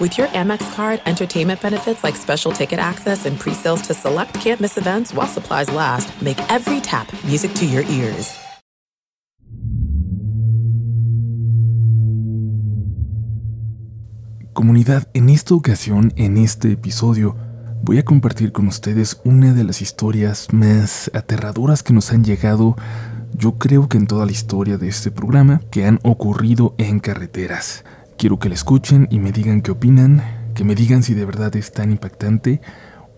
With your Amex card, entertainment benefits like special ticket access and pre-sales to select campus events while supplies last, make every tap music to your ears. Comunidad, en esta ocasión, en este episodio, voy a compartir con ustedes una de las historias más aterradoras que nos han llegado, yo creo que en toda la historia de este programa, que han ocurrido en carreteras. Quiero que la escuchen y me digan qué opinan, que me digan si de verdad es tan impactante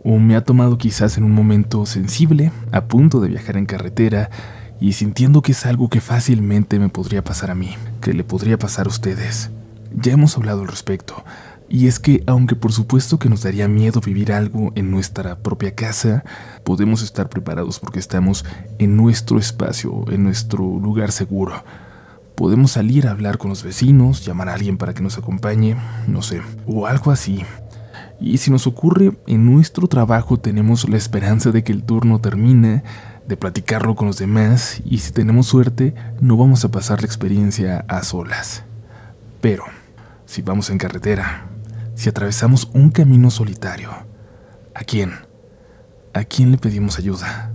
o me ha tomado quizás en un momento sensible, a punto de viajar en carretera y sintiendo que es algo que fácilmente me podría pasar a mí, que le podría pasar a ustedes. Ya hemos hablado al respecto, y es que aunque por supuesto que nos daría miedo vivir algo en nuestra propia casa, podemos estar preparados porque estamos en nuestro espacio, en nuestro lugar seguro. Podemos salir a hablar con los vecinos, llamar a alguien para que nos acompañe, no sé, o algo así. Y si nos ocurre, en nuestro trabajo tenemos la esperanza de que el turno termine, de platicarlo con los demás, y si tenemos suerte, no vamos a pasar la experiencia a solas. Pero, si vamos en carretera, si atravesamos un camino solitario, ¿a quién? ¿A quién le pedimos ayuda?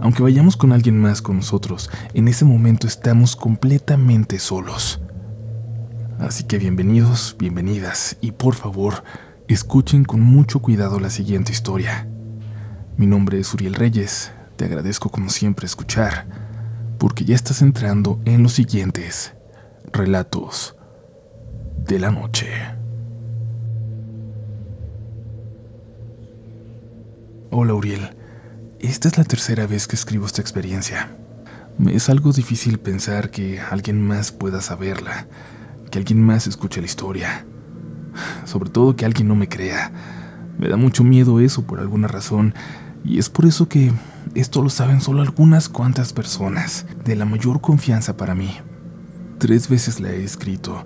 Aunque vayamos con alguien más con nosotros, en ese momento estamos completamente solos. Así que bienvenidos, bienvenidas y por favor, escuchen con mucho cuidado la siguiente historia. Mi nombre es Uriel Reyes, te agradezco como siempre escuchar, porque ya estás entrando en los siguientes relatos de la noche. Hola Uriel. Esta es la tercera vez que escribo esta experiencia. Me es algo difícil pensar que alguien más pueda saberla, que alguien más escuche la historia. Sobre todo que alguien no me crea. Me da mucho miedo eso por alguna razón, y es por eso que esto lo saben solo algunas cuantas personas, de la mayor confianza para mí. Tres veces la he escrito,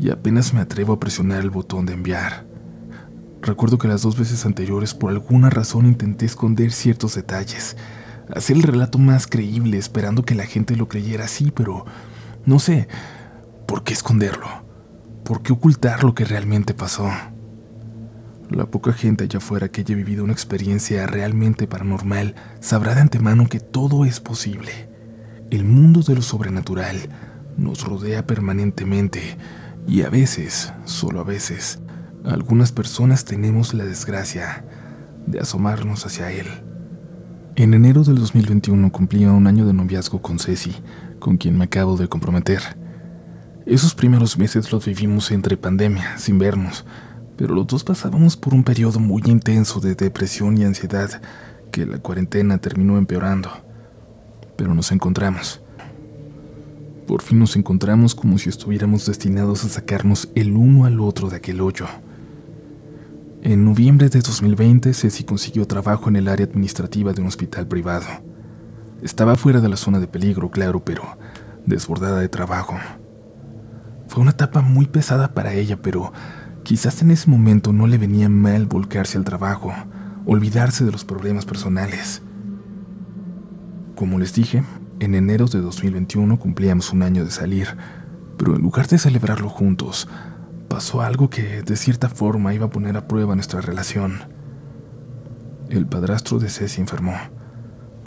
y apenas me atrevo a presionar el botón de enviar. Recuerdo que las dos veces anteriores por alguna razón intenté esconder ciertos detalles, hacer el relato más creíble esperando que la gente lo creyera así, pero no sé, ¿por qué esconderlo? ¿Por qué ocultar lo que realmente pasó? La poca gente allá afuera que haya vivido una experiencia realmente paranormal sabrá de antemano que todo es posible. El mundo de lo sobrenatural nos rodea permanentemente y a veces, solo a veces, algunas personas tenemos la desgracia de asomarnos hacia él. En enero del 2021 cumplía un año de noviazgo con Ceci, con quien me acabo de comprometer. Esos primeros meses los vivimos entre pandemia, sin vernos, pero los dos pasábamos por un periodo muy intenso de depresión y ansiedad que la cuarentena terminó empeorando. Pero nos encontramos. Por fin nos encontramos como si estuviéramos destinados a sacarnos el uno al otro de aquel hoyo. En noviembre de 2020, Ceci consiguió trabajo en el área administrativa de un hospital privado. Estaba fuera de la zona de peligro, claro, pero desbordada de trabajo. Fue una etapa muy pesada para ella, pero quizás en ese momento no le venía mal volcarse al trabajo, olvidarse de los problemas personales. Como les dije, en enero de 2021 cumplíamos un año de salir, pero en lugar de celebrarlo juntos, pasó algo que de cierta forma iba a poner a prueba nuestra relación. El padrastro de Ceci enfermó.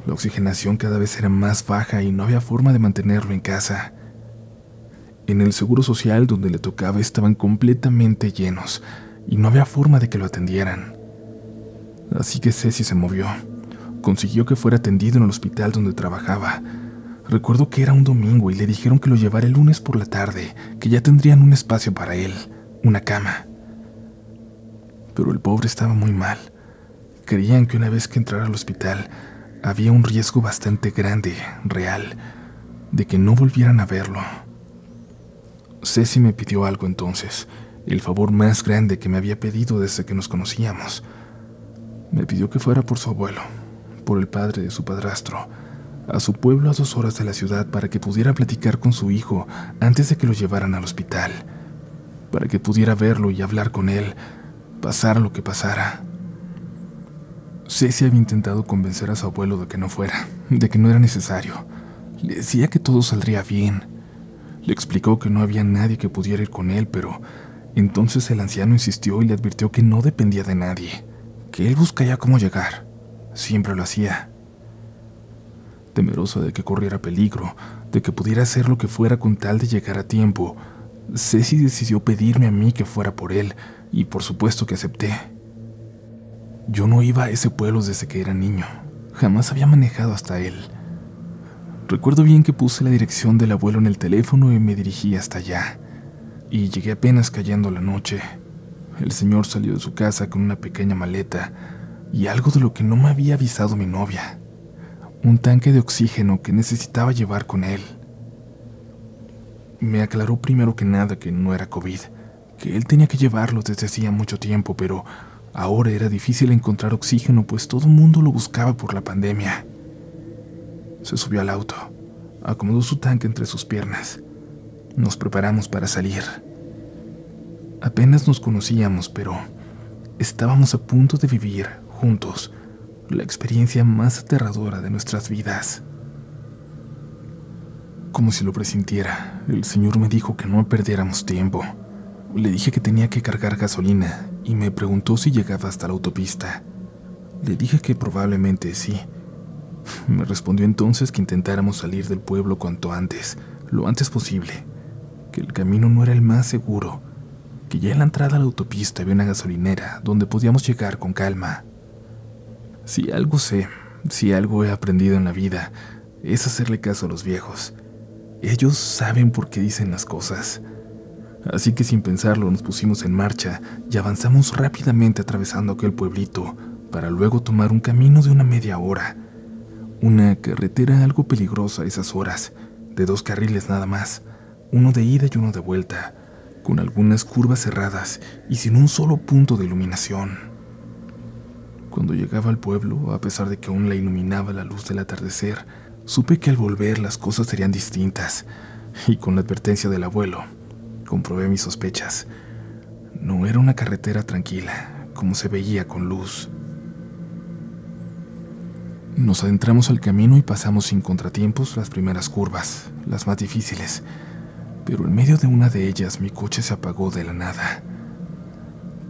La oxigenación cada vez era más baja y no había forma de mantenerlo en casa. En el seguro social donde le tocaba estaban completamente llenos y no había forma de que lo atendieran. Así que Ceci se movió. Consiguió que fuera atendido en el hospital donde trabajaba. Recuerdo que era un domingo y le dijeron que lo llevara el lunes por la tarde, que ya tendrían un espacio para él, una cama. Pero el pobre estaba muy mal. Creían que una vez que entrara al hospital había un riesgo bastante grande, real, de que no volvieran a verlo. Ceci me pidió algo entonces, el favor más grande que me había pedido desde que nos conocíamos. Me pidió que fuera por su abuelo, por el padre de su padrastro, a su pueblo a dos horas de la ciudad para que pudiera platicar con su hijo antes de que lo llevaran al hospital, para que pudiera verlo y hablar con él, pasara lo que pasara. Ceci había intentado convencer a su abuelo de que no fuera, de que no era necesario. Le decía que todo saldría bien. Le explicó que no había nadie que pudiera ir con él, pero Entonces el anciano insistió y le advirtió que no dependía de nadie, que él buscaría cómo llegar. Siempre lo hacía. Temerosa de que corriera peligro, de que pudiera hacer lo que fuera con tal de llegar a tiempo, Ceci decidió pedirme a mí que fuera por él, y por supuesto que acepté. Yo no iba a ese pueblo desde que era niño, jamás había manejado hasta él. Recuerdo bien que puse la dirección del abuelo en el teléfono y me dirigí hasta allá, y llegué apenas cayendo la noche. El señor salió de su casa con una pequeña maleta y algo de lo que no me había avisado mi novia, un tanque de oxígeno que necesitaba llevar con él. Me aclaró primero que nada que no era COVID, que él tenía que llevarlo desde hacía mucho tiempo, pero ahora era difícil encontrar oxígeno pues todo el mundo lo buscaba por la pandemia. Se subió al auto, acomodó su tanque entre sus piernas. Nos preparamos para salir. Apenas nos conocíamos, pero estábamos a punto de vivir juntos la experiencia más aterradora de nuestras vidas. Como si lo presintiera, el señor me dijo que no perdiéramos tiempo. Le dije que tenía que cargar gasolina y me preguntó si llegaba hasta la autopista. Le dije que probablemente sí. Me respondió entonces que intentáramos salir del pueblo cuanto antes, lo antes posible, que el camino no era el más seguro, que ya en la entrada a la autopista había una gasolinera donde podíamos llegar con calma. Si algo sé, si algo he aprendido en la vida, es hacerle caso a los viejos. Ellos saben por qué dicen las cosas. Así que sin pensarlo nos pusimos en marcha y avanzamos rápidamente atravesando aquel pueblito para luego tomar un camino de una media hora. Una carretera algo peligrosa a esas horas, de dos carriles nada más, uno de ida y uno de vuelta, con algunas curvas cerradas y sin un solo punto de iluminación. Cuando llegaba al pueblo, a pesar de que aún la iluminaba la luz del atardecer, Supe que al volver las cosas serían distintas, y con la advertencia del abuelo, comprobé mis sospechas. No era una carretera tranquila, como se veía con luz. Nos adentramos al camino y pasamos sin contratiempos las primeras curvas, las más difíciles, pero en medio de una de ellas mi coche se apagó de la nada.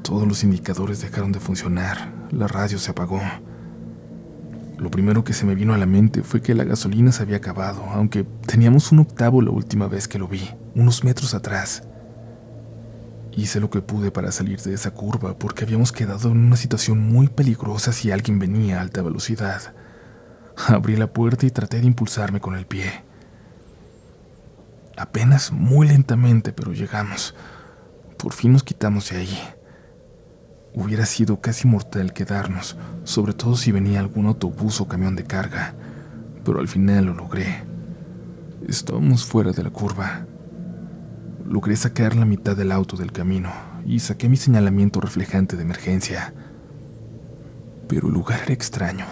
Todos los indicadores dejaron de funcionar, la radio se apagó. Lo primero que se me vino a la mente fue que la gasolina se había acabado, aunque teníamos un octavo la última vez que lo vi, unos metros atrás. Hice lo que pude para salir de esa curva porque habíamos quedado en una situación muy peligrosa si alguien venía a alta velocidad. Abrí la puerta y traté de impulsarme con el pie. Apenas muy lentamente, pero llegamos. Por fin nos quitamos de ahí. Hubiera sido casi mortal quedarnos, sobre todo si venía algún autobús o camión de carga, pero al final lo logré. Estábamos fuera de la curva. Logré sacar la mitad del auto del camino y saqué mi señalamiento reflejante de emergencia. Pero el lugar era extraño.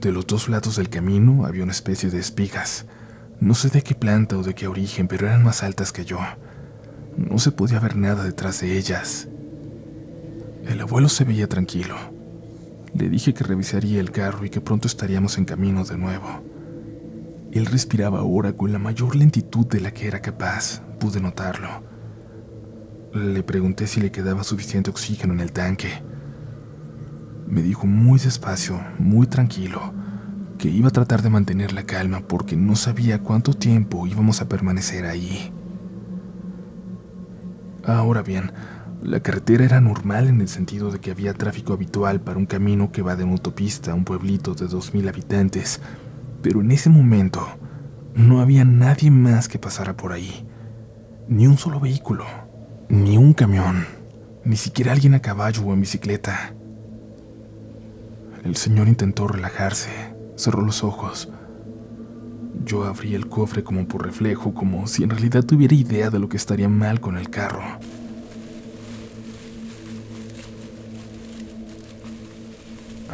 De los dos lados del camino había una especie de espigas. No sé de qué planta o de qué origen, pero eran más altas que yo. No se podía ver nada detrás de ellas. El abuelo se veía tranquilo. Le dije que revisaría el carro y que pronto estaríamos en camino de nuevo. Él respiraba ahora con la mayor lentitud de la que era capaz, pude notarlo. Le pregunté si le quedaba suficiente oxígeno en el tanque. Me dijo muy despacio, muy tranquilo, que iba a tratar de mantener la calma porque no sabía cuánto tiempo íbamos a permanecer ahí. Ahora bien, la carretera era normal en el sentido de que había tráfico habitual para un camino que va de una autopista a un pueblito de 2.000 habitantes, pero en ese momento no había nadie más que pasara por ahí. Ni un solo vehículo, ni un camión, ni siquiera alguien a caballo o en bicicleta. El señor intentó relajarse, cerró los ojos. Yo abrí el cofre como por reflejo, como si en realidad tuviera idea de lo que estaría mal con el carro.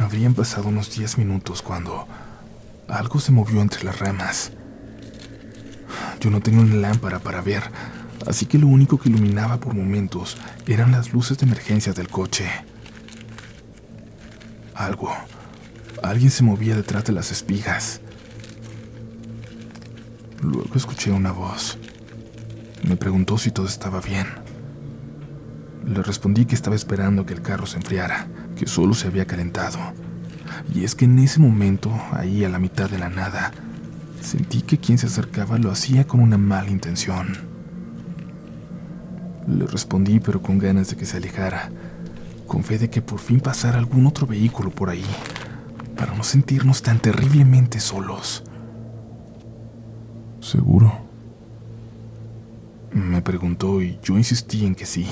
Habrían pasado unos diez minutos cuando algo se movió entre las ramas. Yo no tenía una lámpara para ver, así que lo único que iluminaba por momentos eran las luces de emergencia del coche. Algo, alguien se movía detrás de las espigas. Luego escuché una voz. Me preguntó si todo estaba bien. Le respondí que estaba esperando que el carro se enfriara, que solo se había calentado. Y es que en ese momento, ahí a la mitad de la nada, sentí que quien se acercaba lo hacía con una mala intención. Le respondí pero con ganas de que se alejara, con fe de que por fin pasara algún otro vehículo por ahí, para no sentirnos tan terriblemente solos. ¿Seguro? Me preguntó y yo insistí en que sí,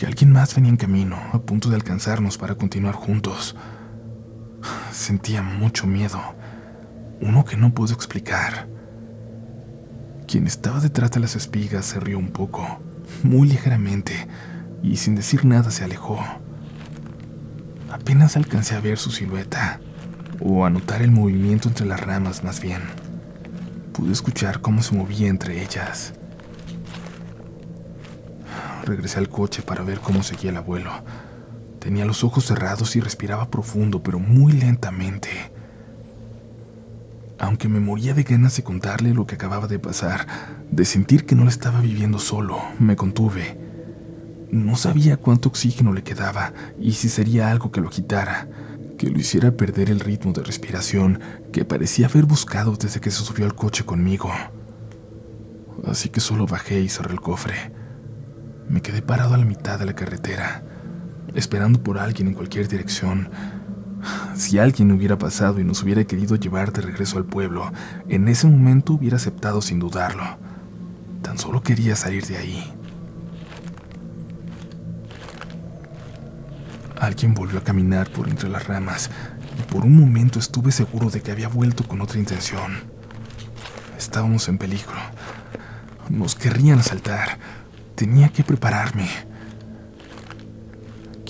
que alguien más venía en camino, a punto de alcanzarnos para continuar juntos. Sentía mucho miedo, uno que no puedo explicar. Quien estaba detrás de las espigas se rió un poco, muy ligeramente, y sin decir nada se alejó. Apenas alcancé a ver su silueta, o a notar el movimiento entre las ramas más bien. Pude escuchar cómo se movía entre ellas. Regresé al coche para ver cómo seguía el abuelo. Tenía los ojos cerrados y respiraba profundo, pero muy lentamente. Aunque me moría de ganas de contarle lo que acababa de pasar, de sentir que no lo estaba viviendo solo, me contuve. No sabía cuánto oxígeno le quedaba y si sería algo que lo quitara, que lo hiciera perder el ritmo de respiración que parecía haber buscado desde que se subió al coche conmigo. Así que solo bajé y cerré el cofre. Me quedé parado a la mitad de la carretera, esperando por alguien en cualquier dirección. Si alguien hubiera pasado y nos hubiera querido llevar de regreso al pueblo, en ese momento hubiera aceptado sin dudarlo. Tan solo quería salir de ahí. Alguien volvió a caminar por entre las ramas y por un momento estuve seguro de que había vuelto con otra intención. Estábamos en peligro. Nos querrían asaltar. Tenía que prepararme.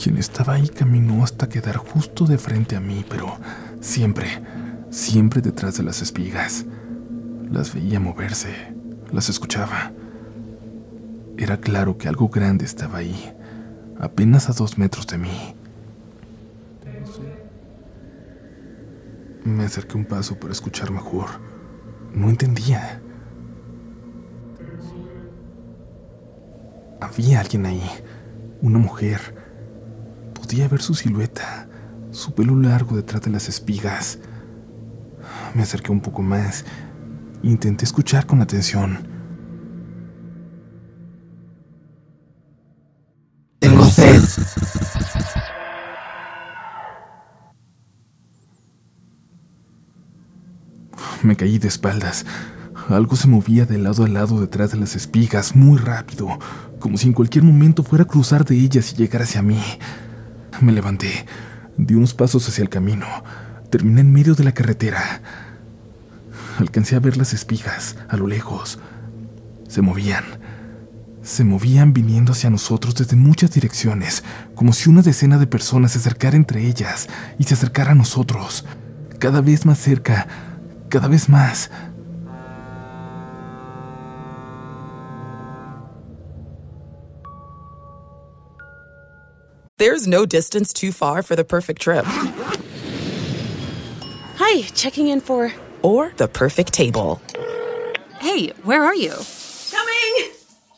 Quien estaba ahí caminó hasta quedar justo de frente a mí, pero siempre, siempre detrás de las espigas. Las veía moverse, las escuchaba. Era claro que algo grande estaba ahí, apenas a dos metros de mí. Me acerqué un paso para escuchar mejor. No entendía. Había alguien ahí, una mujer. Podía ver su silueta, su pelo largo detrás de las espigas. Me acerqué un poco más. Intenté escuchar con atención. Tengo sed. Me caí de espaldas. Algo se movía de lado a lado detrás de las espigas, muy rápido, como si en cualquier momento fuera a cruzar de ellas y llegar hacia mí. Me levanté, di unos pasos hacia el camino, terminé en medio de la carretera. Alcancé a ver las espigas a lo lejos. Se movían. Se movían viniendo hacia nosotros desde muchas direcciones, como si una decena de personas se acercara entre ellas y se acercara a nosotros, cada vez más cerca, cada vez más. There's no distance too far for the perfect trip. Hi, checking in for. Or the perfect table. Hey, where are you? Coming!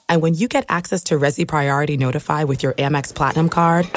And when you get access to Resi Priority Notify with your Amex Platinum card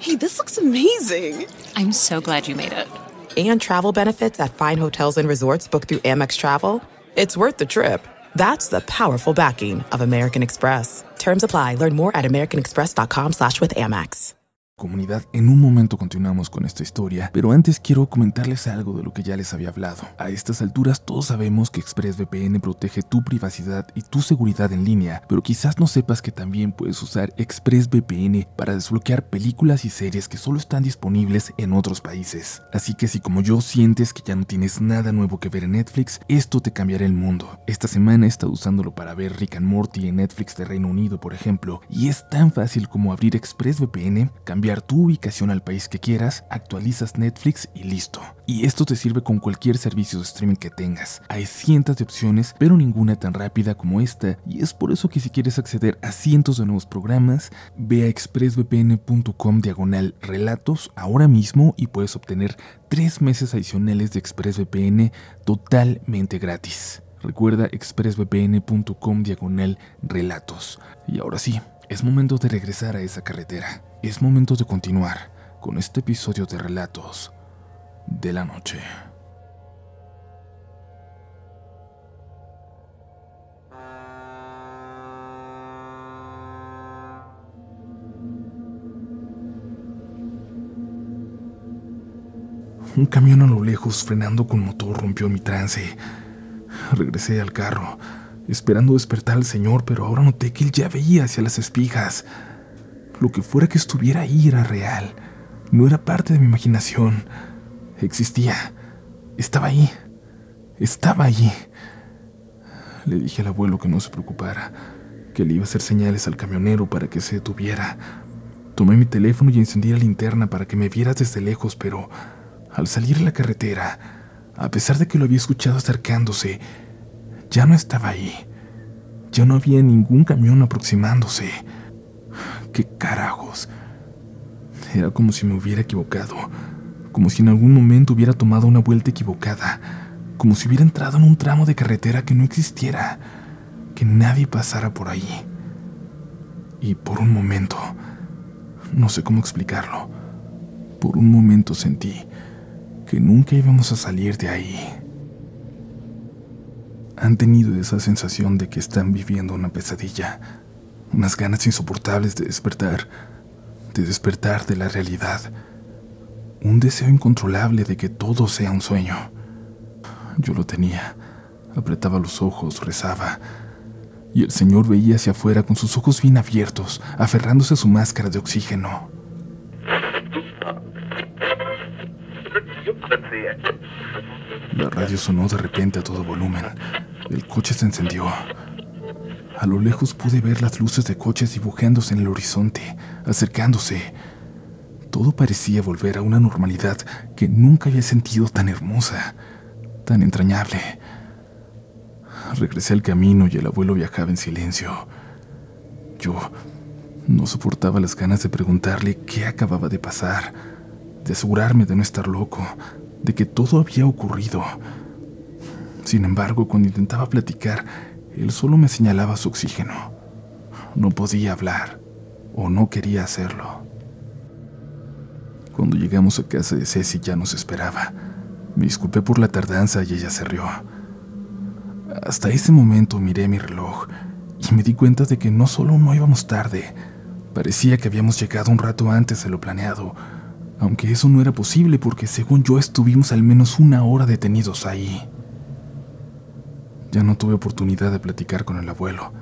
Hey, this looks amazing. I'm so glad you made it. and travel benefits at fine hotels and resorts booked through Amex Travel, it's worth the trip. That's the powerful backing of American Express. Terms apply. Learn more at americanexpress.com slash with Amex. Comunidad, en un momento continuamos con esta historia, pero antes quiero comentarles algo de lo que ya les había hablado. A estas alturas todos sabemos que ExpressVPN protege tu privacidad y tu seguridad en línea, pero quizás no sepas que también puedes usar ExpressVPN para desbloquear películas y series que solo están disponibles en otros países. Así que si como yo sientes que ya no tienes nada nuevo que ver en Netflix, esto te cambiará el mundo. Esta semana he estado usándolo para ver Rick and Morty en Netflix de Reino Unido, por ejemplo, y es tan fácil como abrir ExpressVPN, cambiar tu ubicación al país que quieras, actualizas Netflix y listo. Y esto te sirve con cualquier servicio de streaming que tengas. Hay cientos de opciones, pero ninguna tan rápida como esta, y es por eso que si quieres acceder a cientos de nuevos programas, ve a expressvpn.com diagonal relatos ahora mismo y puedes obtener tres meses adicionales de ExpressVPN totalmente gratis. Recuerda expressvpn.com diagonal relatos. Y ahora sí, Es momento de regresar a esa carretera. Es momento de continuar con este episodio de relatos de la noche. Un camión a lo lejos frenando con motor rompió mi trance. Regresé al carro esperando despertar al señor, pero ahora noté que él ya veía hacia las espigas. Lo que fuera que estuviera ahí era real, no era parte de mi imaginación. Existía, estaba ahí, estaba allí. Le dije al abuelo que no se preocupara, que le iba a hacer señales al camionero para que se detuviera. Tomé mi teléfono y encendí la linterna para que me viera desde lejos, pero al salir a la carretera, a pesar de que lo había escuchado acercándose, ya no estaba ahí. Ya no había ningún camión aproximándose. ¿Qué carajos? Era como si me hubiera equivocado, como si en algún momento hubiera tomado una vuelta equivocada, como si hubiera entrado en un tramo de carretera que no existiera, que nadie pasara por ahí. Y por un momento, no sé cómo explicarlo, por un momento sentí que nunca íbamos a salir de ahí. Han tenido esa sensación de que están viviendo una pesadilla, unas ganas insoportables de despertar, de despertar de la realidad, un deseo incontrolable de que todo sea un sueño. Yo lo tenía, apretaba los ojos, rezaba, y el Señor veía hacia afuera con sus ojos bien abiertos, aferrándose a su máscara de oxígeno. La radio sonó de repente a todo volumen. El coche se encendió. A lo lejos pude ver las luces de coches dibujándose en el horizonte, acercándose. Todo parecía volver a una normalidad que nunca había sentido tan hermosa, tan entrañable. Regresé al camino y el abuelo viajaba en silencio. Yo no soportaba las ganas de preguntarle qué acababa de pasar, de asegurarme de no estar loco, de que todo había ocurrido. Sin embargo, cuando intentaba platicar, él solo me señalaba su oxígeno. No podía hablar, o no quería hacerlo. Cuando llegamos a casa de Ceci ya nos esperaba. Me disculpé por la tardanza y ella se rió. Hasta ese momento miré mi reloj y me di cuenta de que no solo no íbamos tarde, parecía que habíamos llegado un rato antes de lo planeado, aunque eso no era posible porque según yo estuvimos al menos una hora detenidos ahí. Ya no tuve oportunidad de platicar con el abuelo,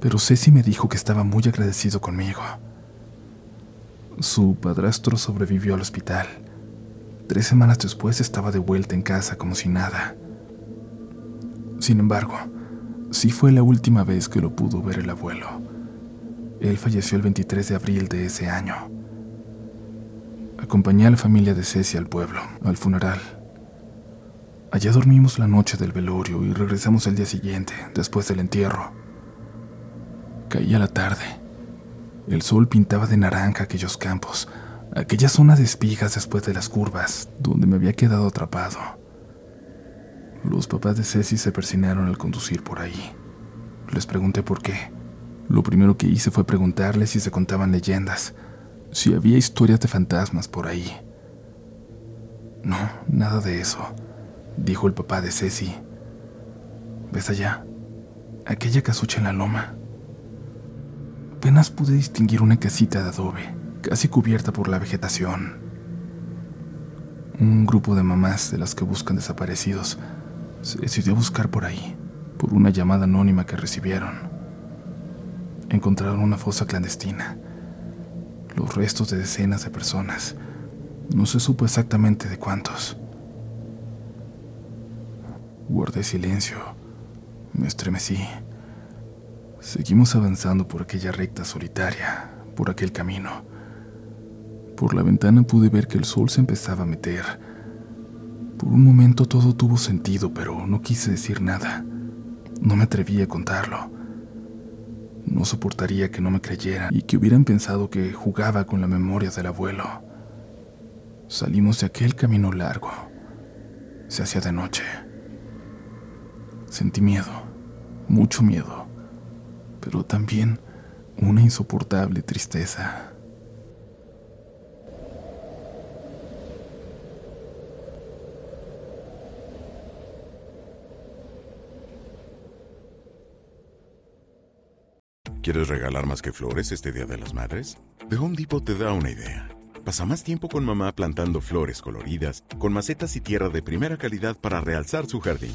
pero Ceci me dijo que estaba muy agradecido conmigo. Su padrastro sobrevivió al hospital. Tres semanas después estaba de vuelta en casa como si nada. Sin embargo, sí fue la última vez que lo pudo ver el abuelo. Él falleció el 23 de abril de ese año. Acompañé a la familia de Ceci al pueblo, al funeral. Allá dormimos la noche del velorio y regresamos el día siguiente, después del entierro. Caía la tarde. El sol pintaba de naranja aquellos campos, aquella zona de espigas después de las curvas, donde me había quedado atrapado. Los papás de Ceci se persinaron al conducir por ahí. Les pregunté por qué. Lo primero que hice fue preguntarles si se contaban leyendas, si había historias de fantasmas por ahí. No, nada de eso, dijo el papá de Ceci. ¿Ves allá? Aquella casucha en la loma. Apenas pude distinguir una casita de adobe, casi cubierta por la vegetación. Un grupo de mamás de las que buscan desaparecidos se decidió a buscar por ahí, por una llamada anónima que recibieron. Encontraron una fosa clandestina los restos de decenas de personas. No se supo exactamente de cuántos. Guardé silencio. Me estremecí. Seguimos avanzando por aquella recta solitaria, por aquel camino. Por la ventana pude ver que el sol se empezaba a meter. Por un momento todo tuvo sentido, pero no quise decir nada. No me atreví a contarlo. No soportaría que no me creyeran y que hubieran pensado que jugaba con la memoria del abuelo. Salimos de aquel camino largo. Se hacía de noche. Sentí miedo, mucho miedo, pero también una insoportable tristeza. ¿Quieres regalar más que flores este Día de las Madres? The Home Depot te da una idea. Pasa más tiempo con mamá plantando flores coloridas, con macetas y tierra de primera calidad para realzar su jardín.